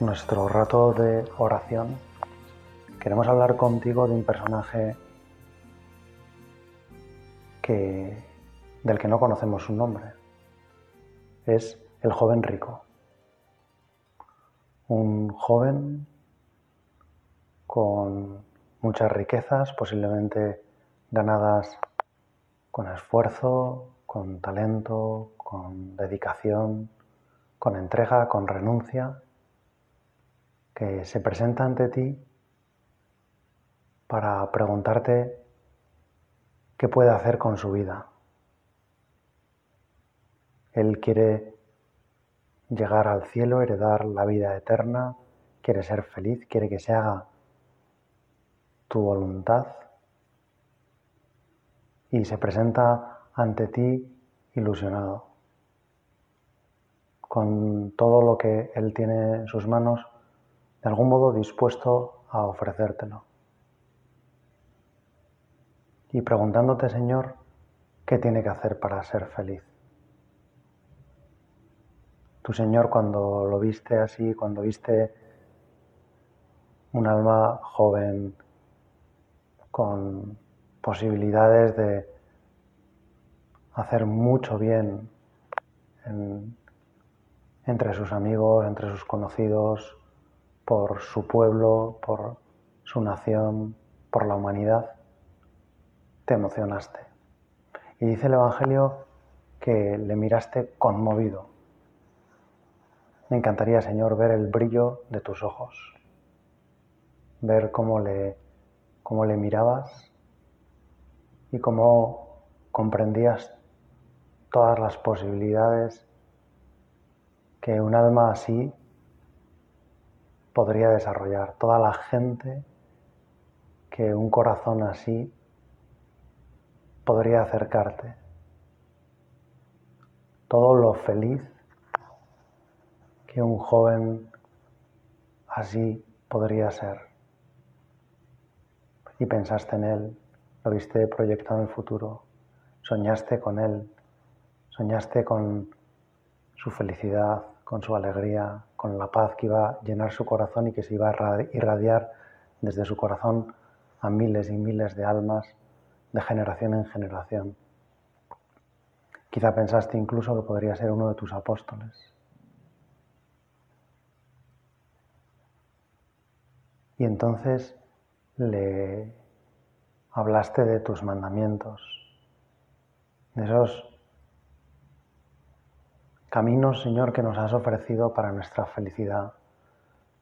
nuestro rato de oración, queremos hablar contigo de un personaje que, del que no conocemos su nombre. Es el joven rico. Un joven con muchas riquezas, posiblemente ganadas con esfuerzo, con talento, con dedicación, con entrega, con renuncia, que se presenta ante ti para preguntarte qué puede hacer con su vida. Él quiere llegar al cielo, heredar la vida eterna, quiere ser feliz, quiere que se haga tu voluntad y se presenta ante ti ilusionado con todo lo que Él tiene en sus manos, de algún modo dispuesto a ofrecértelo. Y preguntándote, Señor, ¿qué tiene que hacer para ser feliz? Tu Señor, cuando lo viste así, cuando viste un alma joven, con posibilidades de hacer mucho bien en, entre sus amigos, entre sus conocidos, por su pueblo, por su nación, por la humanidad, te emocionaste. Y dice el Evangelio que le miraste conmovido. Me encantaría, Señor, ver el brillo de tus ojos, ver cómo le, cómo le mirabas y cómo comprendías todas las posibilidades que un alma así podría desarrollar, toda la gente que un corazón así podría acercarte, todo lo feliz que un joven así podría ser. Y pensaste en él, lo viste proyectado en el futuro, soñaste con él, soñaste con su felicidad, con su alegría, con la paz que iba a llenar su corazón y que se iba a irradiar desde su corazón a miles y miles de almas de generación en generación. Quizá pensaste incluso que podría ser uno de tus apóstoles. Y entonces le hablaste de tus mandamientos, de esos Caminos, Señor, que nos has ofrecido para nuestra felicidad,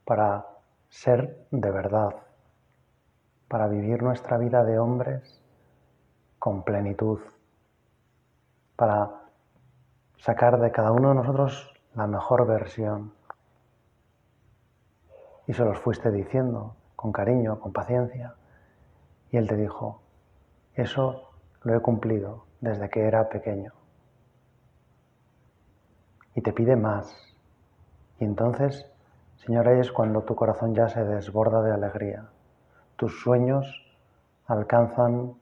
para ser de verdad, para vivir nuestra vida de hombres con plenitud, para sacar de cada uno de nosotros la mejor versión. Y se los fuiste diciendo con cariño, con paciencia. Y él te dijo, eso lo he cumplido desde que era pequeño y te pide más. Y entonces, Señor, es cuando tu corazón ya se desborda de alegría. Tus sueños alcanzan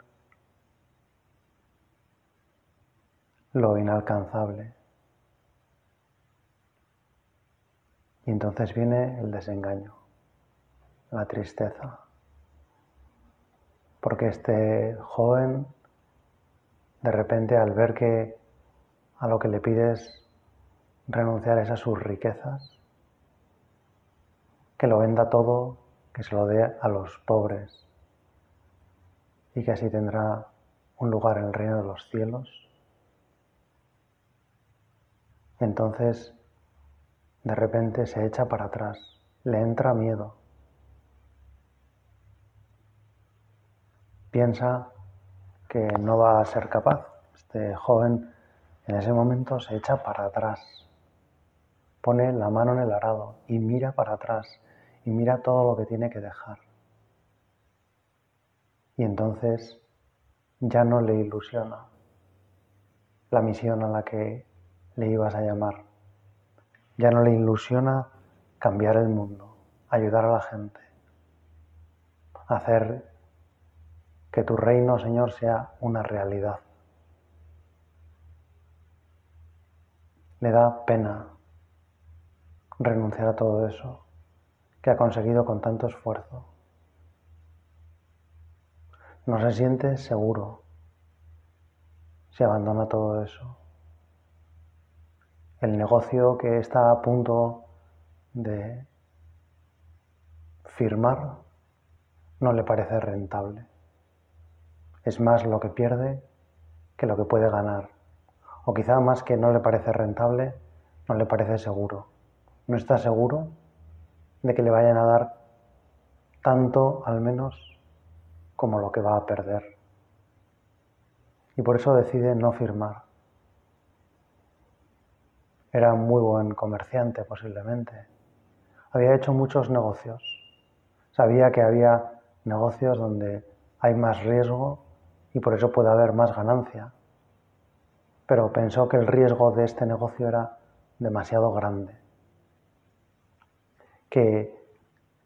lo inalcanzable. Y entonces viene el desengaño, la tristeza. Porque este joven, de repente, al ver que a lo que le pides renunciar a esas sus riquezas, que lo venda todo, que se lo dé a los pobres y que así tendrá un lugar en el reino de los cielos. Entonces, de repente se echa para atrás, le entra miedo. Piensa que no va a ser capaz. Este joven en ese momento se echa para atrás pone la mano en el arado y mira para atrás y mira todo lo que tiene que dejar. Y entonces ya no le ilusiona la misión a la que le ibas a llamar. Ya no le ilusiona cambiar el mundo, ayudar a la gente, hacer que tu reino, Señor, sea una realidad. Le da pena renunciar a todo eso que ha conseguido con tanto esfuerzo. No se siente seguro si abandona todo eso. El negocio que está a punto de firmar no le parece rentable. Es más lo que pierde que lo que puede ganar. O quizá más que no le parece rentable, no le parece seguro. No está seguro de que le vayan a dar tanto al menos como lo que va a perder. Y por eso decide no firmar. Era muy buen comerciante posiblemente. Había hecho muchos negocios. Sabía que había negocios donde hay más riesgo y por eso puede haber más ganancia. Pero pensó que el riesgo de este negocio era demasiado grande. Que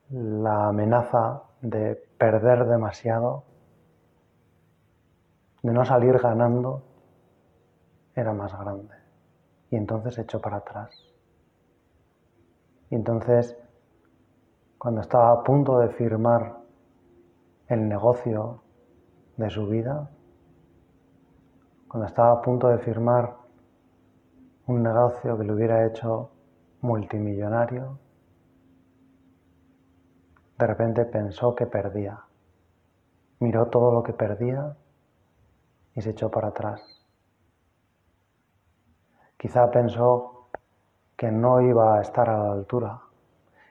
la amenaza de perder demasiado, de no salir ganando, era más grande. Y entonces echó para atrás. Y entonces, cuando estaba a punto de firmar el negocio de su vida, cuando estaba a punto de firmar un negocio que le hubiera hecho multimillonario, de repente pensó que perdía. Miró todo lo que perdía y se echó para atrás. Quizá pensó que no iba a estar a la altura,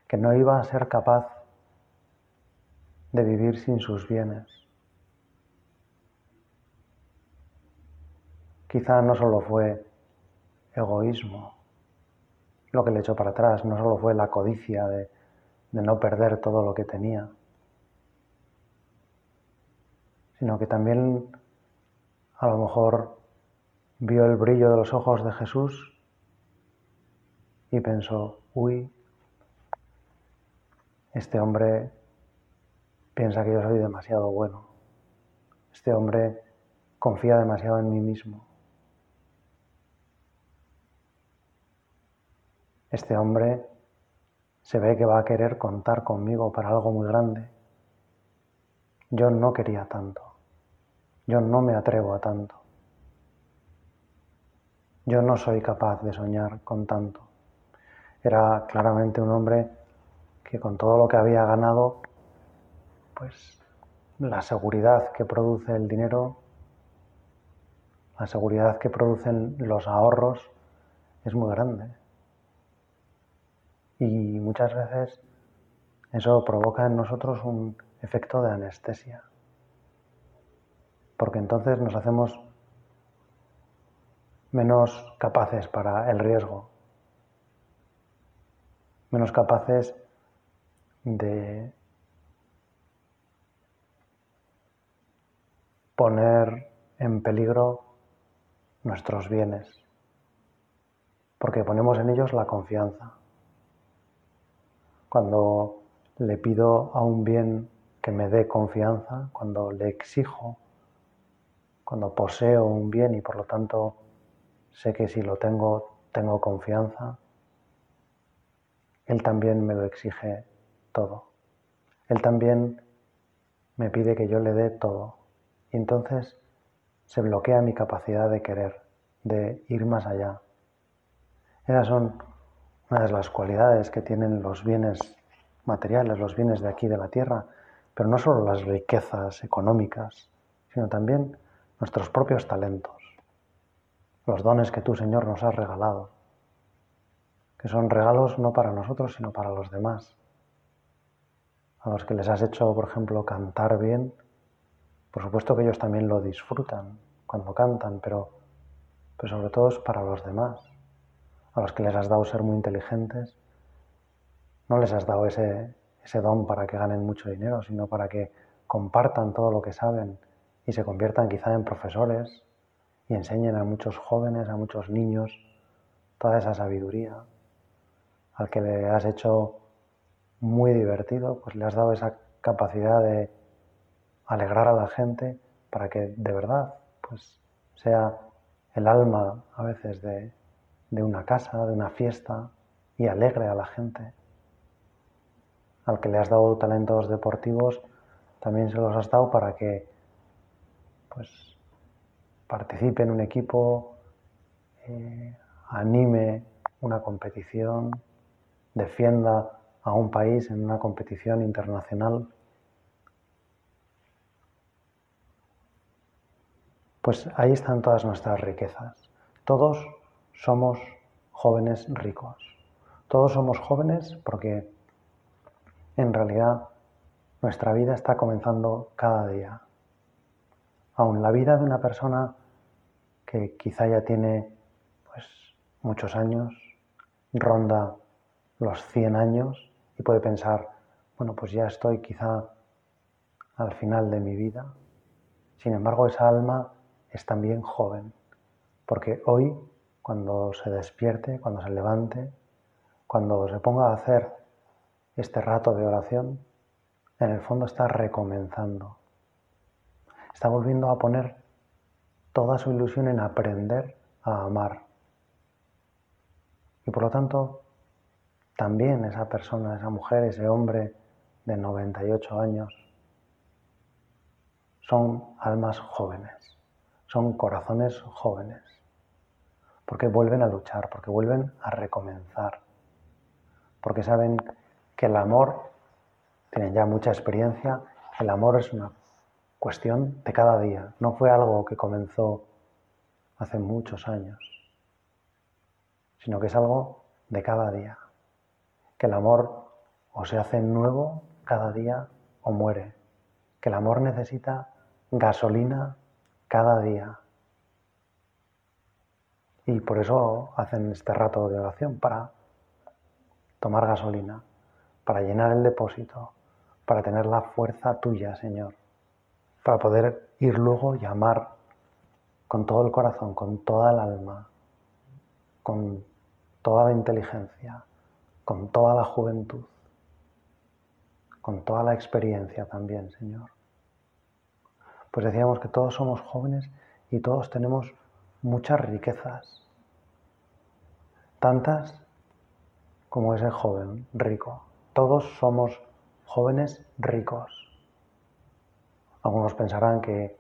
que no iba a ser capaz de vivir sin sus bienes. Quizá no solo fue egoísmo lo que le echó para atrás, no solo fue la codicia de de no perder todo lo que tenía, sino que también a lo mejor vio el brillo de los ojos de Jesús y pensó, uy, este hombre piensa que yo soy demasiado bueno, este hombre confía demasiado en mí mismo, este hombre se ve que va a querer contar conmigo para algo muy grande. Yo no quería tanto. Yo no me atrevo a tanto. Yo no soy capaz de soñar con tanto. Era claramente un hombre que con todo lo que había ganado, pues la seguridad que produce el dinero, la seguridad que producen los ahorros es muy grande. Y muchas veces eso provoca en nosotros un efecto de anestesia. Porque entonces nos hacemos menos capaces para el riesgo, menos capaces de poner en peligro nuestros bienes, porque ponemos en ellos la confianza. Cuando le pido a un bien que me dé confianza, cuando le exijo, cuando poseo un bien y por lo tanto sé que si lo tengo, tengo confianza, Él también me lo exige todo. Él también me pide que yo le dé todo. Y entonces se bloquea mi capacidad de querer, de ir más allá. Esas son una de las cualidades que tienen los bienes materiales, los bienes de aquí de la tierra, pero no solo las riquezas económicas, sino también nuestros propios talentos, los dones que tú, Señor, nos has regalado, que son regalos no para nosotros, sino para los demás, a los que les has hecho, por ejemplo, cantar bien, por supuesto que ellos también lo disfrutan cuando cantan, pero, pero sobre todo es para los demás a los que les has dado ser muy inteligentes, no les has dado ese, ese don para que ganen mucho dinero, sino para que compartan todo lo que saben y se conviertan quizá en profesores y enseñen a muchos jóvenes, a muchos niños, toda esa sabiduría. Al que le has hecho muy divertido, pues le has dado esa capacidad de alegrar a la gente para que de verdad pues sea el alma a veces de, de una casa, de una fiesta y alegre a la gente. Al que le has dado talentos deportivos, también se los has dado para que pues participe en un equipo, eh, anime una competición, defienda a un país en una competición internacional. Pues ahí están todas nuestras riquezas. Todos somos jóvenes ricos. Todos somos jóvenes porque en realidad nuestra vida está comenzando cada día. Aún la vida de una persona que quizá ya tiene pues, muchos años, ronda los 100 años y puede pensar, bueno, pues ya estoy quizá al final de mi vida. Sin embargo, esa alma es también joven, porque hoy, cuando se despierte, cuando se levante, cuando se ponga a hacer este rato de oración, en el fondo está recomenzando. Está volviendo a poner toda su ilusión en aprender a amar. Y por lo tanto, también esa persona, esa mujer, ese hombre de 98 años, son almas jóvenes, son corazones jóvenes, porque vuelven a luchar, porque vuelven a recomenzar, porque saben que el amor tienen ya mucha experiencia, el amor es una cuestión de cada día, no fue algo que comenzó hace muchos años, sino que es algo de cada día, que el amor o se hace nuevo cada día o muere, que el amor necesita gasolina cada día. Y por eso hacen este rato de oración, para tomar gasolina, para llenar el depósito, para tener la fuerza tuya, Señor, para poder ir luego y amar con todo el corazón, con toda el alma, con toda la inteligencia, con toda la juventud, con toda la experiencia también, Señor. Pues decíamos que todos somos jóvenes y todos tenemos muchas riquezas, tantas como ese joven rico. Todos somos jóvenes ricos. Algunos pensarán que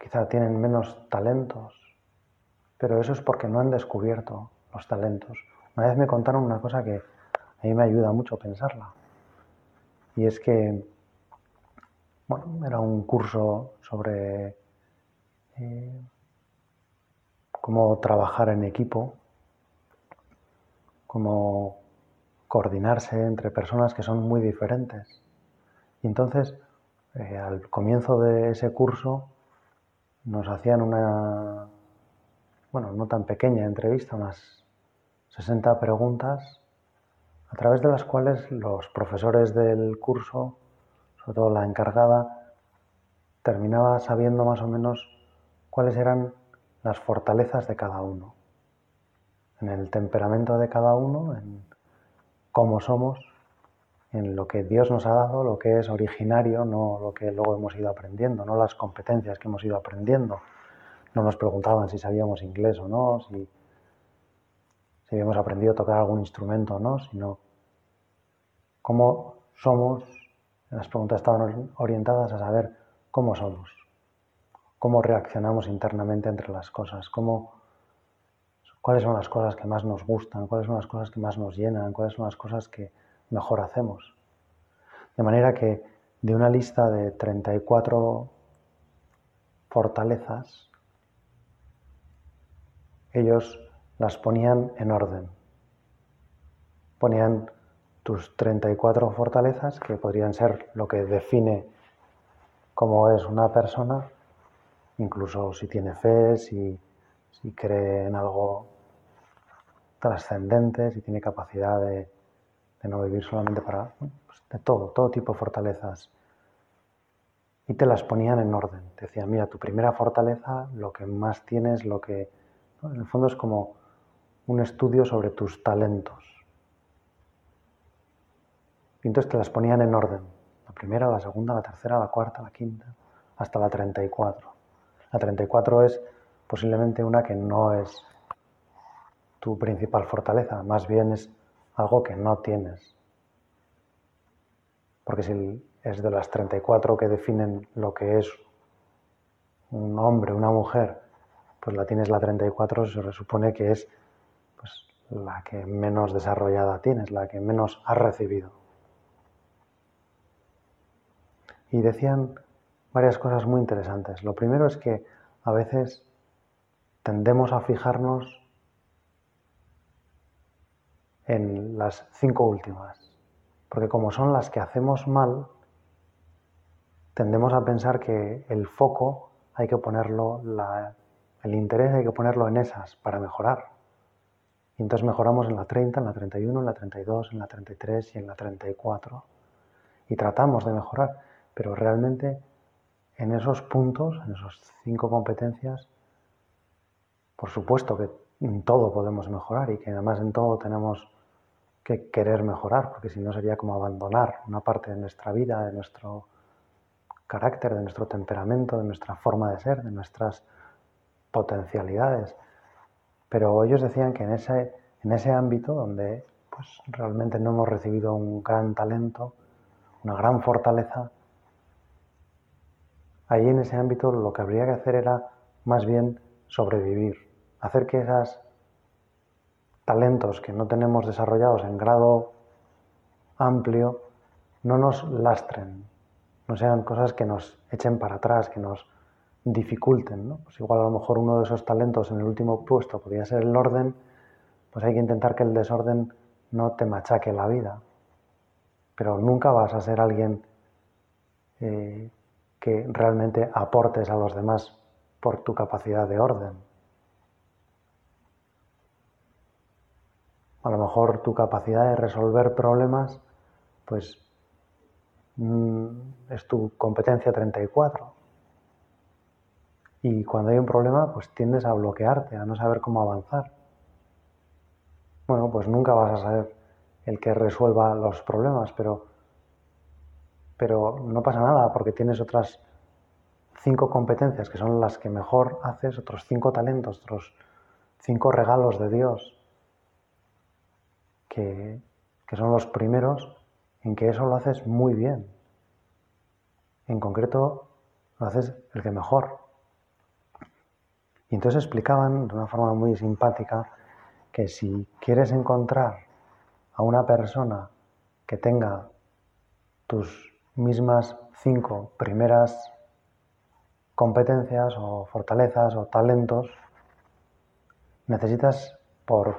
quizá tienen menos talentos, pero eso es porque no han descubierto los talentos. Una vez me contaron una cosa que a mí me ayuda mucho pensarla. Y es que, bueno, era un curso sobre eh, cómo trabajar en equipo, cómo coordinarse entre personas que son muy diferentes. Y entonces, eh, al comienzo de ese curso, nos hacían una, bueno, no tan pequeña entrevista, unas 60 preguntas, a través de las cuales los profesores del curso, sobre todo la encargada, terminaba sabiendo más o menos cuáles eran las fortalezas de cada uno, en el temperamento de cada uno, en cómo somos, en lo que Dios nos ha dado, lo que es originario, no lo que luego hemos ido aprendiendo, no las competencias que hemos ido aprendiendo. No nos preguntaban si sabíamos inglés o no, si, si habíamos aprendido a tocar algún instrumento o no, sino cómo somos. Las preguntas estaban orientadas a saber cómo somos, cómo reaccionamos internamente entre las cosas, cómo cuáles son las cosas que más nos gustan, cuáles son las cosas que más nos llenan, cuáles son las cosas que mejor hacemos. De manera que de una lista de 34 fortalezas, ellos las ponían en orden. Ponían tus 34 fortalezas, que podrían ser lo que define cómo es una persona, incluso si tiene fe, si, si cree en algo trascendentes y tiene capacidad de, no vivir solamente para, pues, de todo, todo tipo de fortalezas. Y te las ponían en orden. Te decían, mira, tu primera fortaleza, lo que más tienes, lo que... En el fondo es como un estudio sobre tus talentos. Y entonces te las ponían en orden. La primera, la segunda, la tercera, la cuarta, la quinta, hasta la 34. La 34 es posiblemente una que no es tu principal fortaleza, más bien es algo que no tienes. Porque si es de las 34 que definen lo que es un hombre, una mujer, pues la tienes la 34, se supone que es pues, la que menos desarrollada tienes, la que menos has recibido. Y decían varias cosas muy interesantes. Lo primero es que a veces tendemos a fijarnos en las cinco últimas, porque como son las que hacemos mal, tendemos a pensar que el foco hay que ponerlo, el interés hay que ponerlo en esas para mejorar. Y entonces mejoramos en la 30, en la 31, en la 32, en la 33 y en la 34. Y tratamos de mejorar, pero realmente en esos puntos, en esas cinco competencias, por supuesto que en todo podemos mejorar y que además en todo tenemos que querer mejorar, porque si no sería como abandonar una parte de nuestra vida, de nuestro carácter, de nuestro temperamento, de nuestra forma de ser, de nuestras potencialidades. Pero ellos decían que en ese, en ese ámbito donde pues, realmente no hemos recibido un gran talento, una gran fortaleza, ahí en ese ámbito lo que habría que hacer era más bien sobrevivir, hacer que esos talentos que no tenemos desarrollados en grado amplio no nos lastren, no sean cosas que nos echen para atrás, que nos dificulten. Pues igual a lo mejor uno de esos talentos en el último puesto podría ser el orden, pues hay que intentar que el desorden no te machaque la vida. Pero nunca vas a ser alguien eh, que realmente aportes a los demás por tu capacidad de orden. A lo mejor tu capacidad de resolver problemas, pues mm, es tu competencia 34. Y cuando hay un problema, pues tiendes a bloquearte, a no saber cómo avanzar. Bueno, pues nunca vas a saber el que resuelva los problemas, pero, pero no pasa nada porque tienes otras cinco competencias que son las que mejor haces, otros cinco talentos, otros cinco regalos de Dios, que, que son los primeros en que eso lo haces muy bien. En concreto, lo haces el que mejor. Y entonces explicaban de una forma muy simpática que si quieres encontrar a una persona que tenga tus mismas cinco primeras competencias o fortalezas o talentos, necesitas por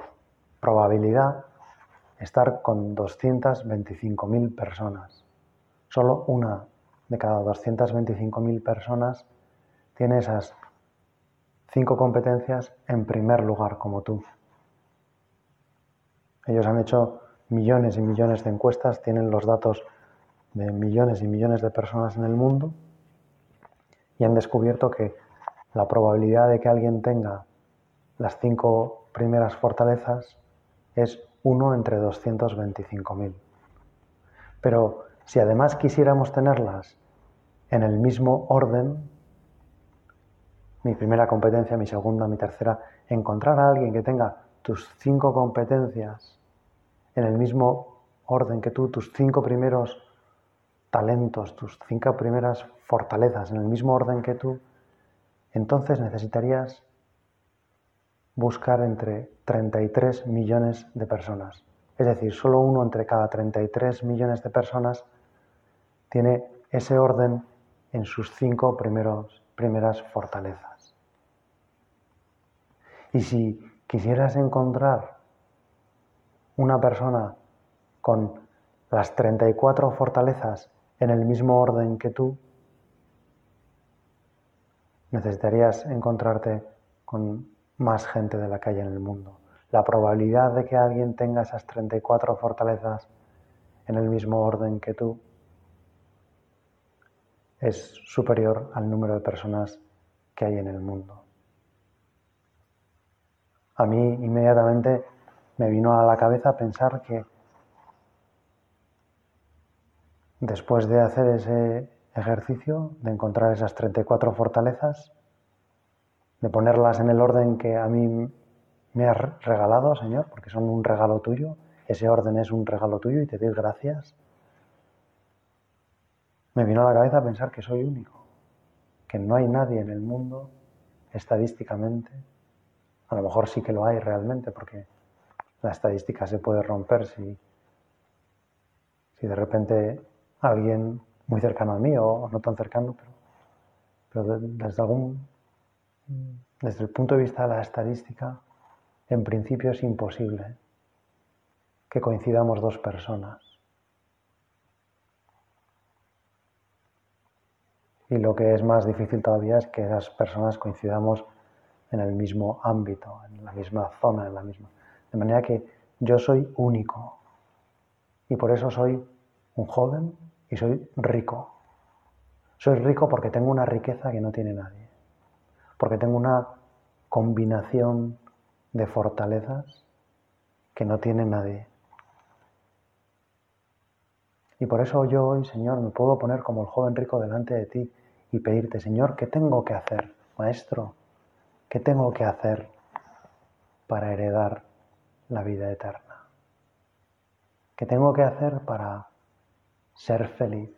probabilidad estar con 225.000 personas. Solo una de cada 225.000 personas tiene esas cinco competencias en primer lugar como tú. Ellos han hecho millones y millones de encuestas, tienen los datos de millones y millones de personas en el mundo y han descubierto que la probabilidad de que alguien tenga las cinco primeras fortalezas es 1 entre 225.000. Pero si además quisiéramos tenerlas en el mismo orden, mi primera competencia, mi segunda, mi tercera, encontrar a alguien que tenga tus cinco competencias en el mismo orden que tú, tus cinco primeros talentos, tus cinco primeras fortalezas en el mismo orden que tú, entonces necesitarías buscar entre 33 millones de personas. Es decir, solo uno entre cada 33 millones de personas tiene ese orden en sus cinco primeros, primeras fortalezas. Y si quisieras encontrar una persona con las 34 fortalezas en el mismo orden que tú, necesitarías encontrarte con más gente de la que hay en el mundo. la probabilidad de que alguien tenga esas 34 fortalezas en el mismo orden que tú es superior al número de personas que hay en el mundo. A mí inmediatamente me vino a la cabeza pensar que después de hacer ese ejercicio, de encontrar esas 34 fortalezas, de ponerlas en el orden que a mí me has regalado, Señor, porque son un regalo tuyo, ese orden es un regalo tuyo y te doy gracias, me vino a la cabeza pensar que soy único, que no hay nadie en el mundo estadísticamente, a lo mejor sí que lo hay realmente, porque la estadística se puede romper si, si de repente alguien muy cercano a mí o no tan cercano, pero, pero desde algún desde el punto de vista de la estadística, en principio es imposible que coincidamos dos personas. Y lo que es más difícil todavía es que esas personas coincidamos en el mismo ámbito, en la misma zona, en la misma. De manera que yo soy único. Y por eso soy un joven y soy rico. Soy rico porque tengo una riqueza que no tiene nadie. Porque tengo una combinación de fortalezas que no tiene nadie. Y por eso yo hoy, Señor, me puedo poner como el joven rico delante de ti y pedirte, Señor, ¿qué tengo que hacer, Maestro? ¿Qué tengo que hacer para heredar la vida eterna? ¿Qué tengo que hacer para ser feliz?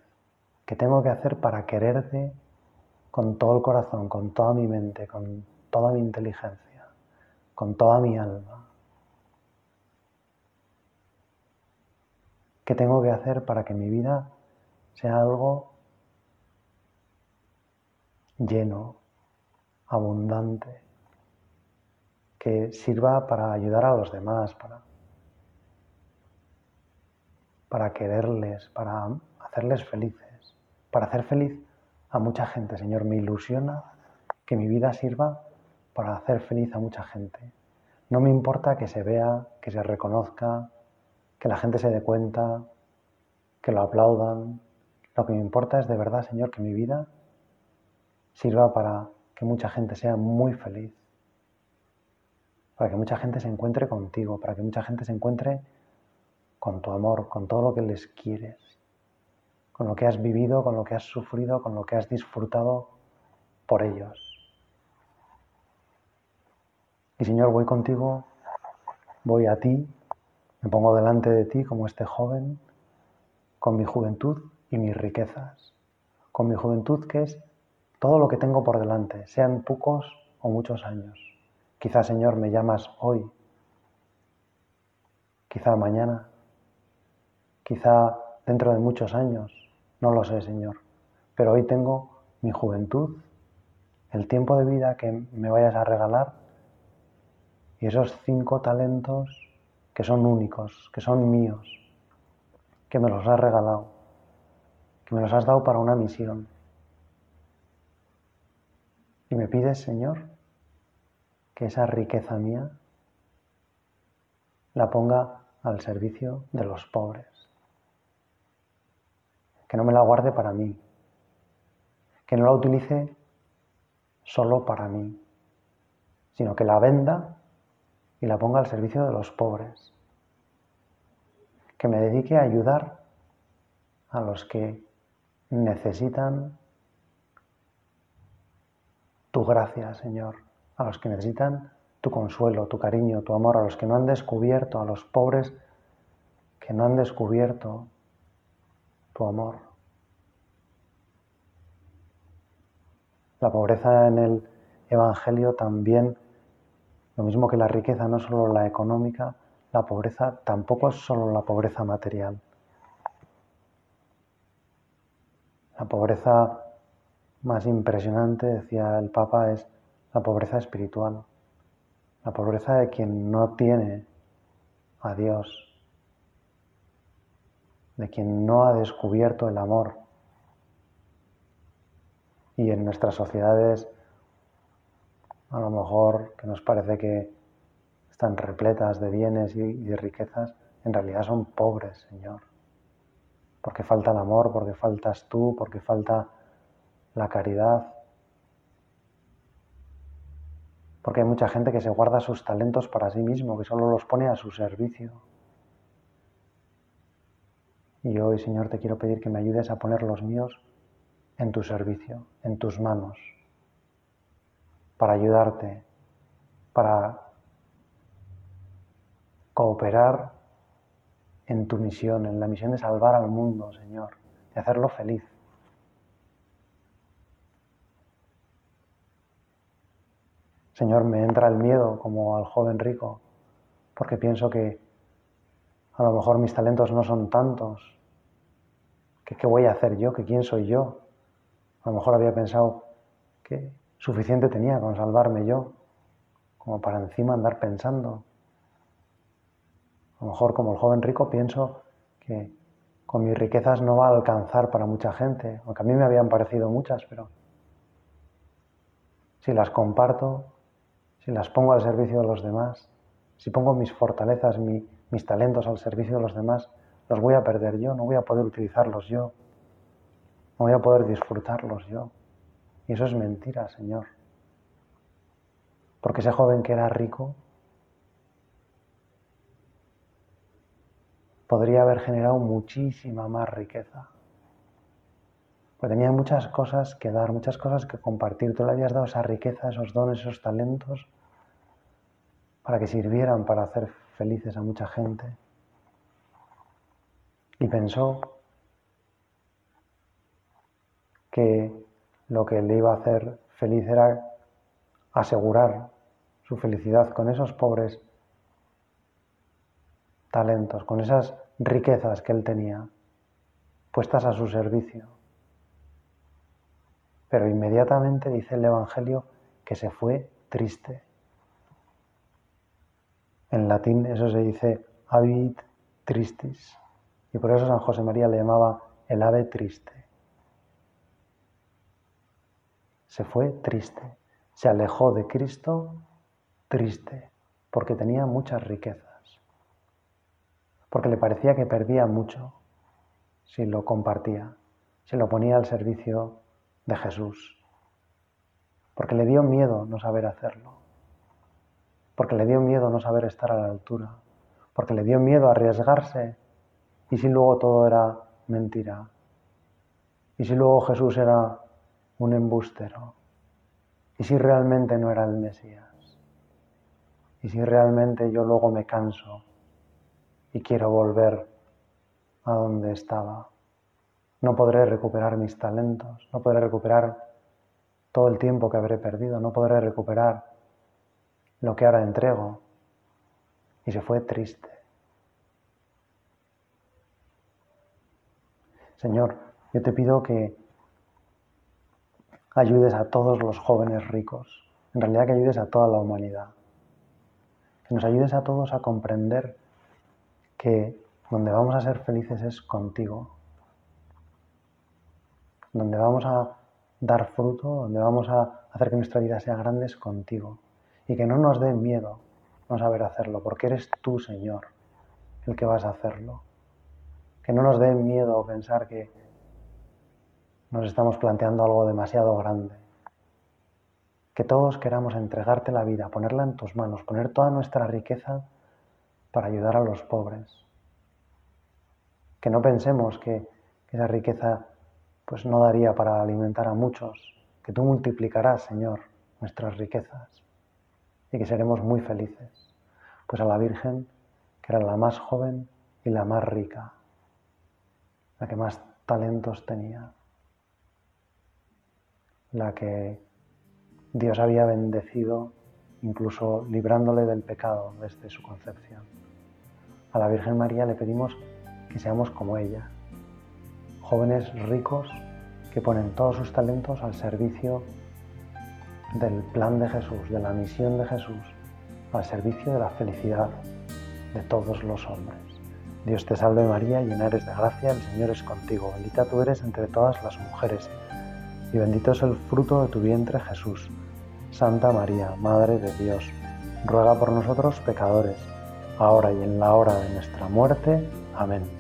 ¿Qué tengo que hacer para quererte con todo el corazón, con toda mi mente, con toda mi inteligencia, con toda mi alma? ¿Qué tengo que hacer para que mi vida sea algo lleno, abundante, que sirva para ayudar a los demás, para, para quererles, para hacerles felices, para hacer feliz a mucha gente. Señor, me ilusiona que mi vida sirva para hacer feliz a mucha gente. No me importa que se vea, que se reconozca, que la gente se dé cuenta, que lo aplaudan. Lo que me importa es de verdad, Señor, que mi vida sirva para que mucha gente sea muy feliz, para que mucha gente se encuentre contigo, para que mucha gente se encuentre con tu amor, con todo lo que les quieres, con lo que has vivido, con lo que has sufrido, con lo que has disfrutado por ellos. Y Señor, voy contigo, voy a ti, me pongo delante de ti como este joven, con mi juventud y mis riquezas, con mi juventud que es todo lo que tengo por delante, sean pocos o muchos años. Quizá, Señor, me llamas hoy, quizá mañana, quizá dentro de muchos años, no lo sé, Señor, pero hoy tengo mi juventud, el tiempo de vida que me vayas a regalar y esos cinco talentos que son únicos, que son míos, que me los has regalado, que me los has dado para una misión. Y me pides, Señor, que esa riqueza mía la ponga al servicio de los pobres. Que no me la guarde para mí. Que no la utilice solo para mí, sino que la venda y la ponga al servicio de los pobres. Que me dedique a ayudar a los que necesitan tu gracia, Señor, a los que necesitan tu consuelo, tu cariño, tu amor, a los que no han descubierto, a los pobres que no han descubierto amor. La pobreza en el Evangelio también, lo mismo que la riqueza, no solo la económica, la pobreza tampoco es solo la pobreza material. La pobreza más impresionante, decía el Papa, es la pobreza espiritual, la pobreza de quien no tiene a Dios, de quien no ha descubierto el amor. Y en nuestras sociedades, a lo mejor que nos parece que están repletas de bienes y de riquezas, en realidad son pobres, Señor. Porque falta el amor, porque faltas tú, porque falta la caridad. Porque hay mucha gente que se guarda sus talentos para sí mismo, que solo los pone a su servicio. Y hoy, Señor, te quiero pedir que me ayudes a poner los míos en tu servicio, en tus manos, para ayudarte, para cooperar en tu misión, en la misión de salvar al mundo, Señor, de hacerlo feliz. Señor, me entra el miedo como al joven rico, porque pienso que a lo mejor mis talentos no son tantos. ¿Qué, qué voy a hacer yo? ¿Que quién soy yo? A lo mejor había pensado que suficiente tenía con salvarme yo, como para encima andar pensando. A lo mejor como el joven rico pienso que con mis riquezas no va a alcanzar para mucha gente, aunque a mí me habían parecido muchas, pero si las comparto, si las pongo al servicio de los demás, si pongo mis fortalezas, mis talentos al servicio de los demás, los voy a perder yo, no voy a poder utilizarlos yo, no voy a poder disfrutarlos yo. Y eso es mentira, Señor. Porque ese joven que era rico podría haber generado muchísima más riqueza. Porque tenía muchas cosas que dar, muchas cosas que compartir. Tú le habías dado esa riqueza, esos dones, esos talentos para que sirvieran para hacer felices a mucha gente. Y pensó que lo que le iba a hacer feliz era asegurar su felicidad con esos pobres talentos, con esas riquezas que él tenía puestas a su servicio. Pero inmediatamente dice el Evangelio que se fue triste. En latín eso se dice habit tristis. Y por eso San José María le llamaba el ave triste. Se fue triste. Se alejó de Cristo triste, porque tenía muchas riquezas. Porque le parecía que perdía mucho si lo compartía, si lo ponía al servicio de Jesús, porque le dio miedo no saber hacerlo, porque le dio miedo no saber estar a la altura, porque le dio miedo arriesgarse y si luego todo era mentira, y si luego Jesús era un embustero, y si realmente no era el Mesías, y si realmente yo luego me canso y quiero volver a donde estaba no podré recuperar mis talentos, no podré recuperar todo el tiempo que habré perdido, no podré recuperar lo que ahora entrego. Y se fue triste. Señor, yo te pido que ayudes a todos los jóvenes ricos, en realidad que ayudes a toda la humanidad, que nos ayudes a todos a comprender que donde vamos a ser felices es contigo, donde vamos a dar fruto, donde vamos a hacer que nuestra vida sea grande es contigo. Y que no nos dé miedo no saber hacerlo, porque eres tú, Señor, el que vas a hacerlo. Que no nos dé miedo pensar que nos estamos planteando algo demasiado grande. Que todos queramos entregarte la vida, ponerla en tus manos, poner toda nuestra riqueza para ayudar a los pobres. Que no pensemos que esa riqueza pues no daría para alimentar a muchos, que tú multiplicarás, Señor, nuestras riquezas y que seremos muy felices. Pues a la Virgen, que era la más joven y la más rica, la que más talentos tenía, la que Dios había bendecido incluso librándole del pecado desde su concepción. A la Virgen María le pedimos que seamos como ella, jóvenes ricos que ponen todos sus talentos al servicio del plan de Jesús, de la misión de Jesús, al servicio de la felicidad de todos los hombres. Dios te salve María, llena eres de gracia, el Señor es contigo, bendita tú eres entre todas las mujeres, y bendito es el fruto de tu vientre Jesús. Santa María, Madre de Dios, ruega por nosotros pecadores, ahora y en la hora de nuestra muerte. Amén.